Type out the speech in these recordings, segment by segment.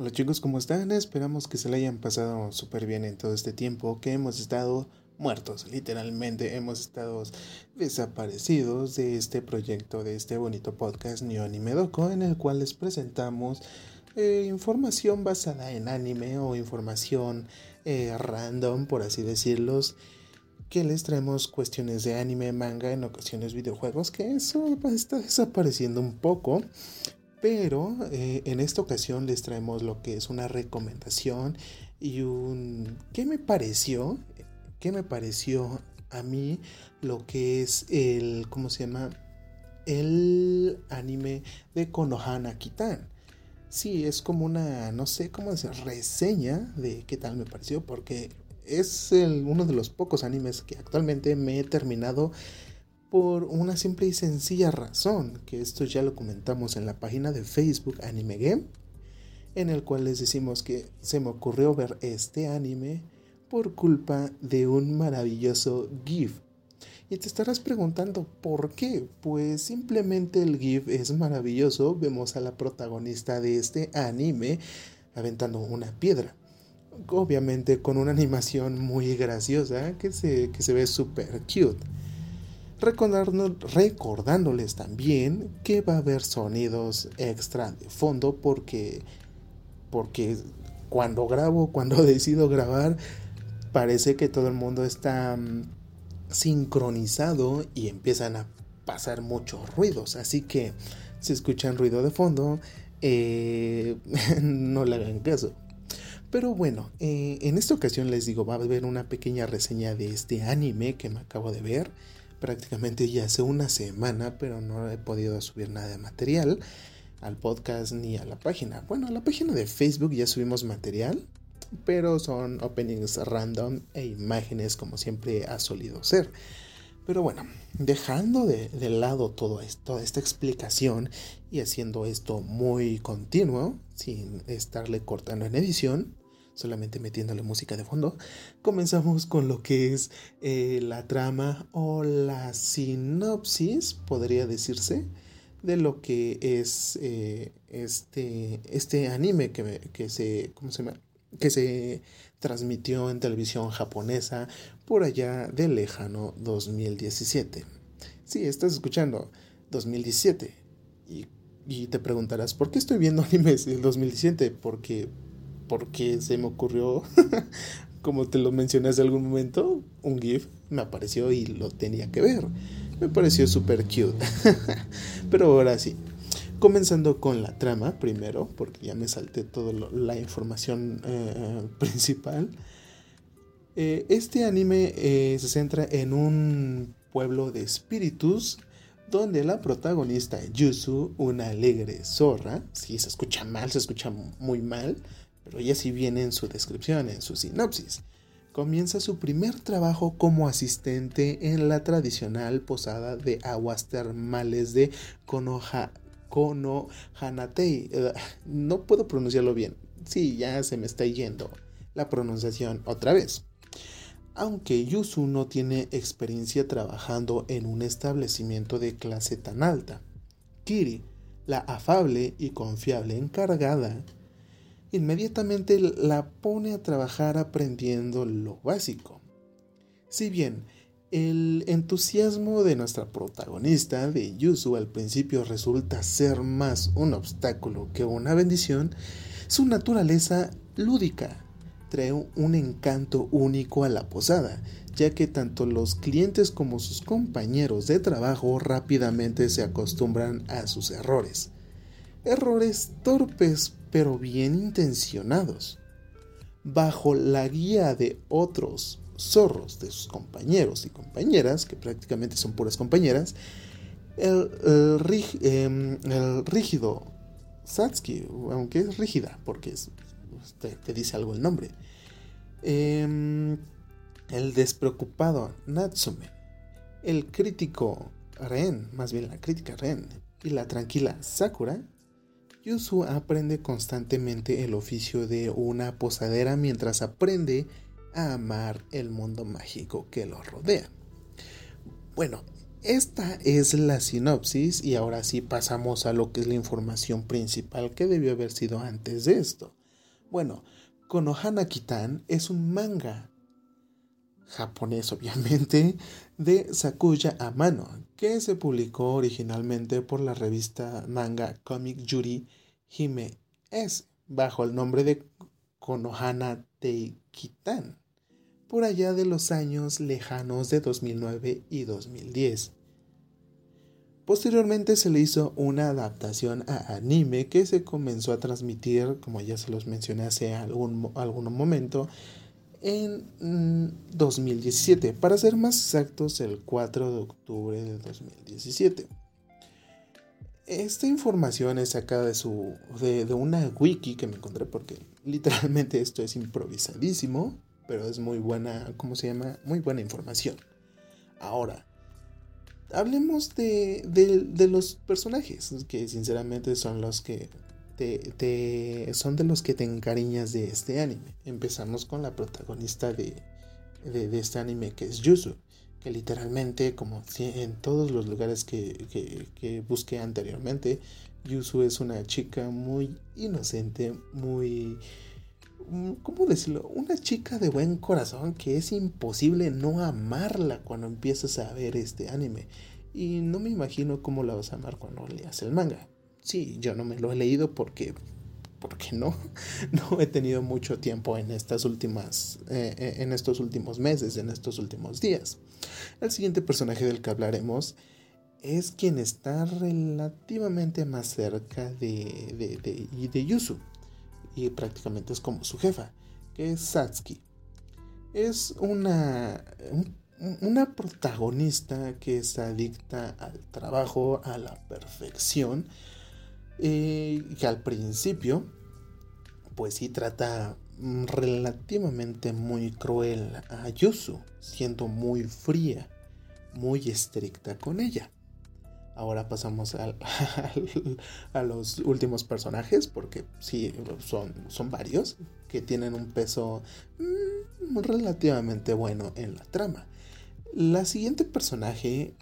Hola chicos, ¿cómo están? Esperamos que se le hayan pasado súper bien en todo este tiempo que hemos estado muertos, literalmente hemos estado desaparecidos de este proyecto, de este bonito podcast Neo Anime Doco, en el cual les presentamos eh, información basada en anime o información eh, random, por así decirlo, que les traemos cuestiones de anime, manga, en ocasiones videojuegos, que eso está desapareciendo un poco. Pero eh, en esta ocasión les traemos lo que es una recomendación y un... ¿Qué me pareció? ¿Qué me pareció a mí lo que es el... ¿Cómo se llama? El anime de Konohana Kitan. Sí, es como una, no sé cómo decir, reseña de qué tal me pareció, porque es uno de los pocos animes que actualmente me he terminado por una simple y sencilla razón, que esto ya lo comentamos en la página de Facebook Anime Game, en el cual les decimos que se me ocurrió ver este anime por culpa de un maravilloso GIF. Y te estarás preguntando por qué. Pues simplemente el GIF es maravilloso. Vemos a la protagonista de este anime aventando una piedra. Obviamente con una animación muy graciosa que se, que se ve súper cute recordándoles también que va a haber sonidos extra de fondo porque, porque cuando grabo, cuando decido grabar, parece que todo el mundo está mm, sincronizado y empiezan a pasar muchos ruidos. Así que si escuchan ruido de fondo, eh, no le hagan caso. Pero bueno, eh, en esta ocasión les digo, va a haber una pequeña reseña de este anime que me acabo de ver prácticamente ya hace una semana, pero no he podido subir nada de material al podcast ni a la página. Bueno, a la página de Facebook ya subimos material, pero son openings random e imágenes como siempre ha solido ser. Pero bueno, dejando de, de lado todo esto, toda esta explicación y haciendo esto muy continuo, sin estarle cortando en edición, solamente metiéndole música de fondo, comenzamos con lo que es eh, la trama o la sinopsis, podría decirse, de lo que es eh, este, este anime que, que, se, ¿cómo se que se transmitió en televisión japonesa por allá del lejano 2017. Sí, estás escuchando 2017 y, y te preguntarás, ¿por qué estoy viendo animes del 2017? Porque porque se me ocurrió, como te lo mencioné hace algún momento, un GIF me apareció y lo tenía que ver. Me pareció súper cute. Pero ahora sí, comenzando con la trama primero, porque ya me salté toda la información eh, principal. Eh, este anime eh, se centra en un pueblo de espíritus donde la protagonista Yusu, una alegre zorra, si se escucha mal, se escucha muy mal, pero ya si viene en su descripción, en su sinopsis. Comienza su primer trabajo como asistente en la tradicional posada de aguas termales de Konoha, Konohanatei. no puedo pronunciarlo bien. Sí, ya se me está yendo la pronunciación otra vez. Aunque Yusu no tiene experiencia trabajando en un establecimiento de clase tan alta, Kiri, la afable y confiable encargada, inmediatamente la pone a trabajar aprendiendo lo básico. Si bien el entusiasmo de nuestra protagonista, de Yuzu, al principio resulta ser más un obstáculo que una bendición, su naturaleza lúdica trae un encanto único a la posada, ya que tanto los clientes como sus compañeros de trabajo rápidamente se acostumbran a sus errores. Errores torpes pero bien intencionados. Bajo la guía de otros zorros de sus compañeros y compañeras, que prácticamente son puras compañeras, el, em, rígido Satsuki, aunque es rígida, porque te, dice algo el nombre, em, el despreocupado Natsume, el crítico Ren, más bien la crítica Ren, y la tranquila Sakura, Yusu aprende constantemente el oficio de una posadera mientras aprende a amar el mundo mágico que lo rodea. Bueno, esta es la sinopsis y ahora sí pasamos a lo que es la información principal que debió haber sido antes de esto. Bueno, Konohana Kitan es un manga japonés obviamente de Sakuya Amano, que se publicó originalmente por la revista manga Comic Yuri Hime S bajo el nombre de Konohana Teikitan por allá de los años lejanos de 2009 y 2010. Posteriormente se le hizo una adaptación a anime que se comenzó a transmitir, como ya se los mencioné hace algún, algún momento, en 2017, mm, para ser más exactos el 4 de octubre de 2017. Esta información es sacada de, su, de, de una wiki que me encontré porque literalmente esto es improvisadísimo, pero es muy buena, ¿cómo se llama? Muy buena información. Ahora, hablemos de, los personajes, que sinceramente son los que te, son de los que te encariñas de este anime. Empezamos con la protagonista de, de, este anime que es Yuzu, que literalmente, como en todos los lugares que, que busqué anteriormente, Yuzu es una chica muy inocente, muy ¿cómo decirlo? Una chica de buen corazón que es imposible no amarla cuando empiezas a ver este anime. Y no me imagino cómo la vas a amar cuando leas el manga. Sí, yo no me lo he leído porque porque no, no he tenido mucho tiempo en estas últimas, eh, eh, en estos últimos meses, en estos últimos días. El siguiente personaje del que hablaremos es quien está relativamente más cerca de, de, de, de Yuzu y prácticamente es como su jefa, que es Satsuki. Es una, una protagonista que es adicta al trabajo, a la perfección, que al principio, pues sí trata relativamente muy cruel a Yusu, siendo muy fría, muy estricta con ella. Ahora pasamos a los últimos personajes, porque sí, son, son varios que tienen un peso mm, relativamente bueno en la trama. La siguiente personaje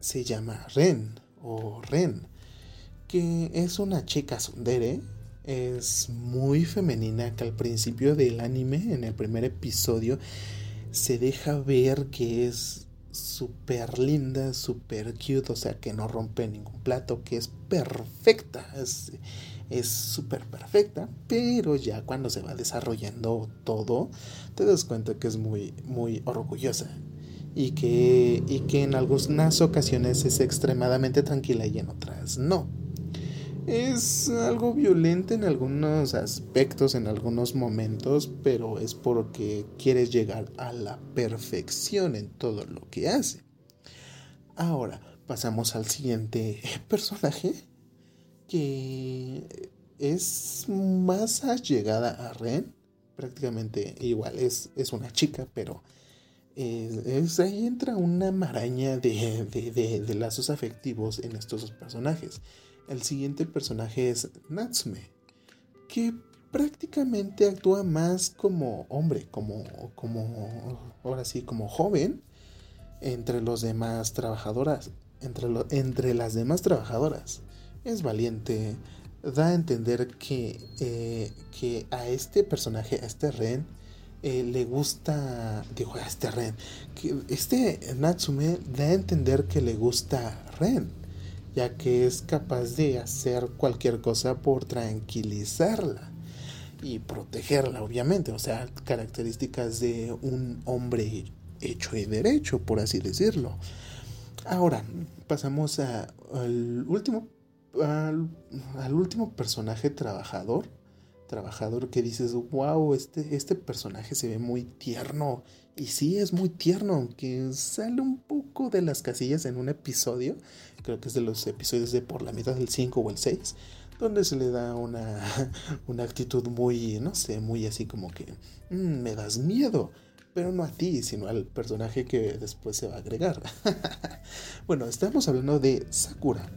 se llama Ren o Ren, que es una chica sundere, es muy femenina que al principio del anime, en el primer episodio, se deja ver que es súper linda, súper cute, o sea, que no rompe ningún plato, que es perfecta, es súper perfecta, pero ya cuando se va desarrollando todo, te das cuenta que es muy, muy orgullosa y que, y que en algunas ocasiones es extremadamente tranquila y en otras no es algo violento en algunos aspectos, en algunos momentos, pero es porque quieres llegar a la perfección en todo lo que hace. Ahora, pasamos al siguiente personaje, que es más allegada a Ren, prácticamente igual, es, es una chica, pero es, ahí entra una maraña de, de lazos afectivos en estos dos personajes. El siguiente personaje es Natsume, que prácticamente actúa más como hombre, como, como, ahora sí, como joven entre los demás trabajadoras, entre, las demás trabajadoras. Es valiente, da a entender que, eh, que a este personaje, a este Ren, eh, le gusta, digo, a este Ren, que este Natsume da a entender que le gusta Ren ya que es capaz de hacer cualquier cosa por tranquilizarla y protegerla, obviamente, o sea, características de un hombre hecho y derecho, por así decirlo. Ahora, pasamos al último al, último personaje trabajador. Trabajador que dices, wow, este, este personaje se ve muy tierno. Y sí, es muy tierno, aunque sale un poco de las casillas en un episodio creo que es de los episodios de por la mitad del 5 o el 6, donde se le da una, una actitud muy, no sé, muy así como que mm, me das miedo, pero no a ti, sino al personaje que después se va a agregar. bueno, estamos hablando de Sakura,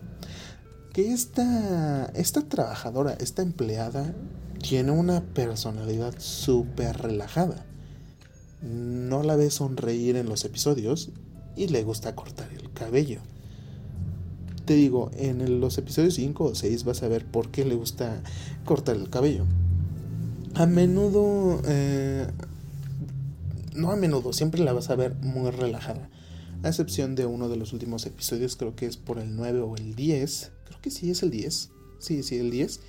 que esta, esta trabajadora, esta empleada, tiene una personalidad súper relajada. No la ve sonreír en los episodios y le gusta cortar el cabello te digo, en los episodios 5 o 6 vas a ver por qué le gusta cortar el cabello. a menudo, eh, no a menudo, siempre la vas a ver muy relajada. A excepción de uno de los últimos episodios, creo que es por el 9 o el 10. Creo que sí es el 10. Sí, sí, el 10.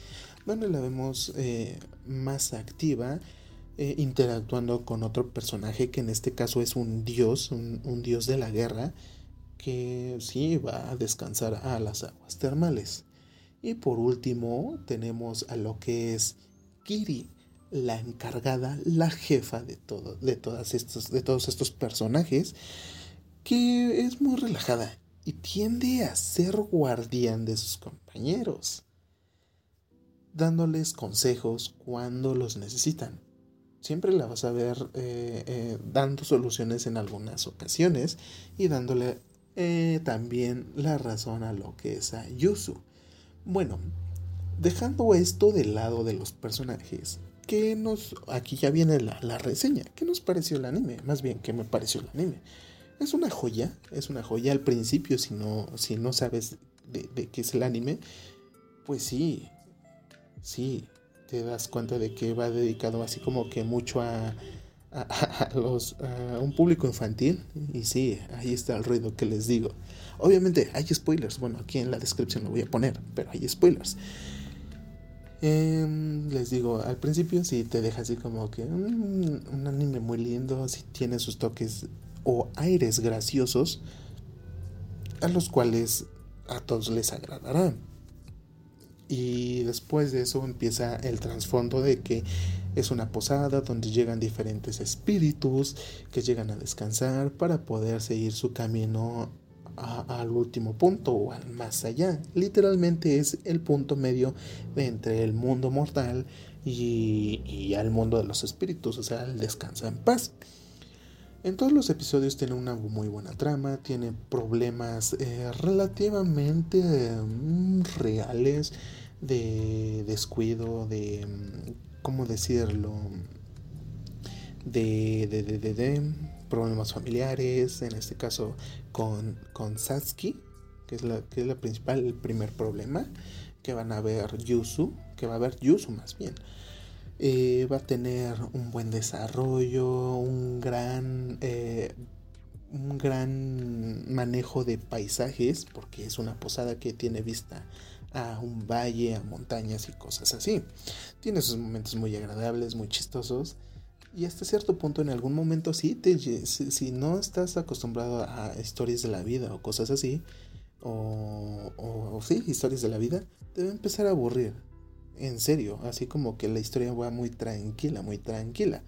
Donde la vemos eh, más activa, eh, interactuando con otro personaje que en este caso es un dios, un dios de la guerra, que sí va a descansar a las aguas termales. Y por último tenemos a lo que es Kiri, la encargada, la jefa de todo, de todas estos, de todos estos personajes, que es muy relajada y tiende a ser guardián de sus compañeros, dándoles consejos cuando los necesitan. Siempre la vas a ver eh, eh, dando soluciones en algunas ocasiones y dándole eh, también la razón a lo que es a Yusu. Bueno, dejando esto del lado de los personajes, ¿qué nos. Aquí ya viene la, reseña. ¿Qué nos pareció el anime? Más bien, ¿qué me pareció el anime? Es una joya, es una joya al principio, si no, si no sabes de, de qué es el anime, pues sí, sí, te das cuenta de que va dedicado así como que mucho a, a, los, a un público infantil. Y sí, ahí está el ruido que les digo. Obviamente hay spoilers. Bueno, aquí en la descripción lo voy a poner, pero hay spoilers. Em, les digo, al principio sí te deja así como que mm, un anime muy lindo, si tiene sus toques o aires graciosos, a los cuales a todos les agradará. Y después de eso empieza el trasfondo de que es una posada donde llegan diferentes espíritus que llegan a descansar para poder seguir su camino al último punto o al más allá. Literalmente es el punto medio entre el mundo mortal y, y al mundo de los espíritus, o sea, el descanso en paz. En todos los episodios tiene una muy buena trama, tiene problemas eh, relativamente mm, reales de descuido, de ¿cómo decirlo? De, de, de, de, problemas familiares, en este caso con, con Satsuki, que es, la, que es la principal, el primer problema, que van a ver Yusu, que va a ver Yusu más bien. Eh, va a tener un buen desarrollo, un gran, eh, un gran manejo de paisajes, porque es una posada que tiene vista a un valle, a montañas y cosas así. Tiene sus momentos muy agradables, muy chistosos. Y hasta cierto punto, en algún momento, sí, si, no estás acostumbrado a historias de la vida o cosas así, o, o, sí, historias de la vida, te va a empezar a aburrir. En serio, así como que la historia va muy tranquila, muy tranquila.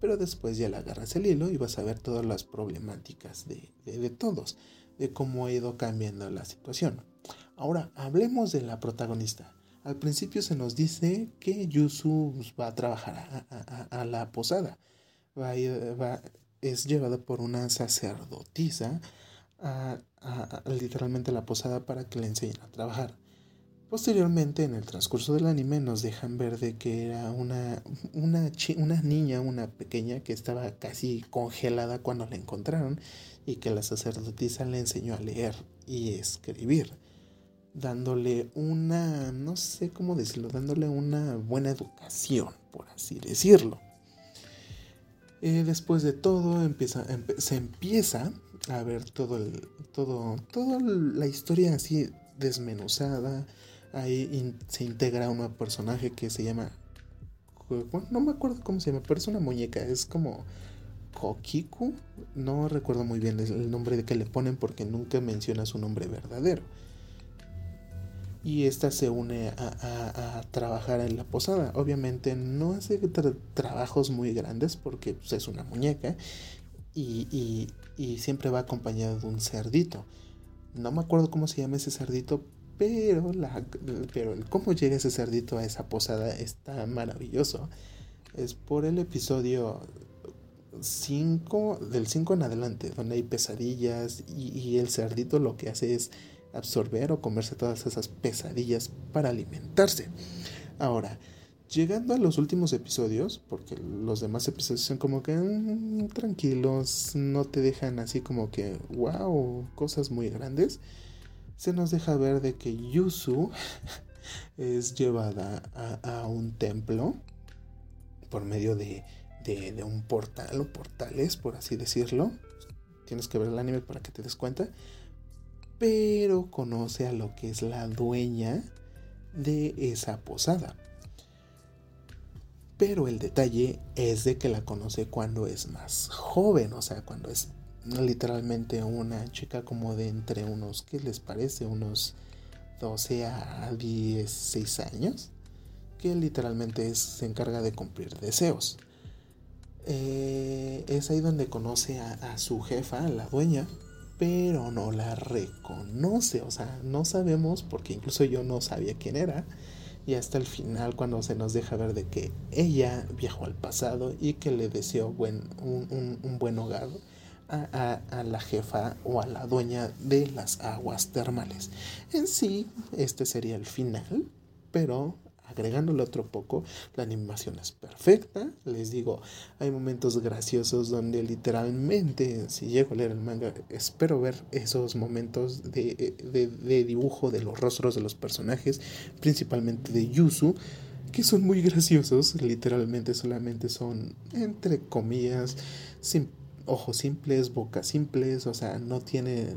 Pero después ya le agarras el hilo y vas a ver todas las problemáticas de, de todos, de cómo ha ido cambiando la situación. Ahora, hablemos de la protagonista. Al principio se nos dice que Yusu va a trabajar a, la posada. Va, es llevada por una sacerdotisa a, literalmente la posada para que le enseñen a trabajar. Posteriormente, en el transcurso del anime, nos dejan ver de que era una, una, una niña, una pequeña, que estaba casi congelada cuando la encontraron y que la sacerdotisa le enseñó a leer y escribir dándole una, no sé cómo decirlo, dándole una buena educación, por así decirlo. Eh, después de todo, empieza, se empieza a ver todo el, todo, toda la historia así desmenuzada. Ahí se integra un personaje que se llama, no me acuerdo cómo se llama, pero es una muñeca, es como Kokiku. No recuerdo muy bien el nombre de que le ponen porque nunca menciona su nombre verdadero y esta se une a, trabajar en la posada. Obviamente no hace trabajos muy grandes porque pues, es una muñeca y, siempre va acompañado de un cerdito. No me acuerdo cómo se llama ese cerdito, pero, pero cómo llega ese cerdito a esa posada está maravilloso. Es por el episodio 5, del 5 en adelante, donde hay pesadillas y el cerdito lo que hace es absorber o comerse todas esas pesadillas para alimentarse. Ahora, llegando a los últimos episodios, porque los demás episodios son como que mm, tranquilos, no te dejan así como que, wow, cosas muy grandes, se nos deja ver de que Yusu es llevada a, un templo por medio de, un portal o portales, por así decirlo. Tienes que ver el anime para que te des cuenta. Pero conoce a lo que es la dueña de esa posada. Pero el detalle es de que la conoce cuando es más joven, o sea, cuando es literalmente una chica como de entre unos, ¿qué les parece? Unos 12 a 16 años, que literalmente se encarga de cumplir deseos. Eh, es ahí donde conoce a, su jefa, la dueña, pero no la reconoce, o sea, no sabemos, porque incluso yo no sabía quién era, y hasta el final cuando se nos deja ver de que ella viajó al pasado y que le deseó buen, un buen hogar a, la jefa o a la dueña de las aguas termales. En sí, este sería el final, pero agregándole otro poco, la animación es perfecta. Les digo, hay momentos graciosos donde literalmente, si llego a leer el manga, espero ver esos momentos de, de dibujo de los rostros de los personajes, principalmente de Yuzu que son muy graciosos, literalmente solamente son, entre comillas, sin ojos simples, bocas simples, o sea, no tiene,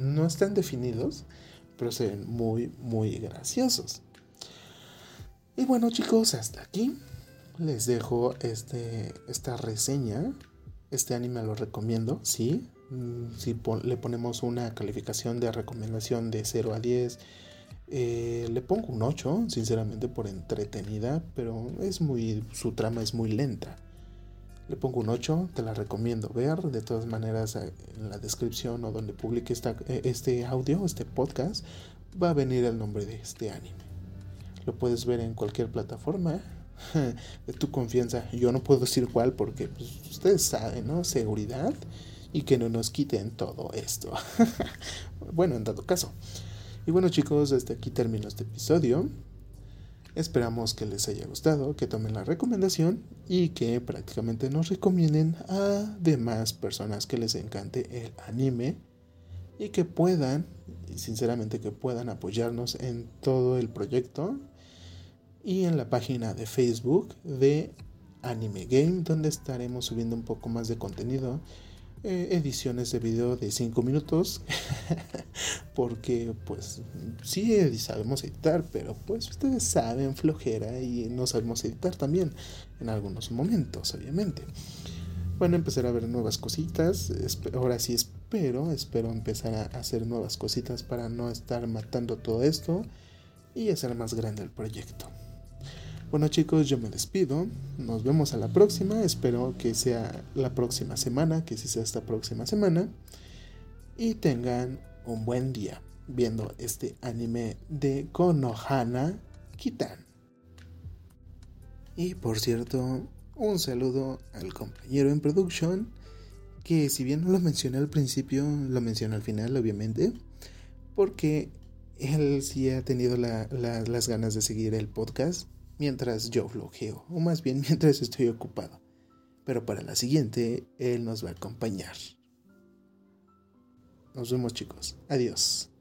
no están definidos, pero se ven muy, muy graciosos. Y bueno chicos, hasta aquí les dejo este, esta reseña. Este anime lo recomiendo, sí. Mm, si le ponemos una calificación de recomendación de 0 a 10, eh, le pongo un 8, sinceramente, por entretenida, pero es muy, su trama es muy lenta. Le pongo un 8, te la recomiendo ver. De todas maneras, eh, en la descripción o donde publique esta, eh, este audio, este podcast, va a venir el nombre de este anime. Lo puedes ver en cualquier plataforma de tu confianza. Yo no puedo decir cuál porque pues, ustedes saben, ¿no? Seguridad y que no nos quiten todo esto. bueno, en dado caso. Y bueno chicos, hasta aquí termino este episodio. Esperamos que les haya gustado, que tomen la recomendación y que prácticamente nos recomienden a demás personas que les encante el anime y que puedan, y sinceramente que puedan apoyarnos en todo el proyecto y en la página de Facebook de Anime Game, donde estaremos subiendo un poco más de contenido eh, ediciones de video de 5 minutos porque pues sí sabemos editar pero pues ustedes saben flojera y no sabemos editar también en algunos momentos obviamente. A empezar a ver nuevas cositas ahora sí espero espero empezar a hacer nuevas cositas para no estar matando todo esto y hacer más grande el proyecto bueno chicos, yo me despido. Nos vemos a la próxima. Espero que sea la próxima semana, que sí sea esta próxima semana. Y tengan un buen día viendo este anime de Konohana Kitan. Y por cierto, un saludo al compañero en production, que si bien no lo mencioné al principio, lo menciono al final, obviamente, porque él sí ha tenido las ganas de seguir el podcast mientras yo flojeo, o más bien mientras estoy ocupado. Pero para la siguiente, él nos va a acompañar. Nos vemos chicos. Adiós.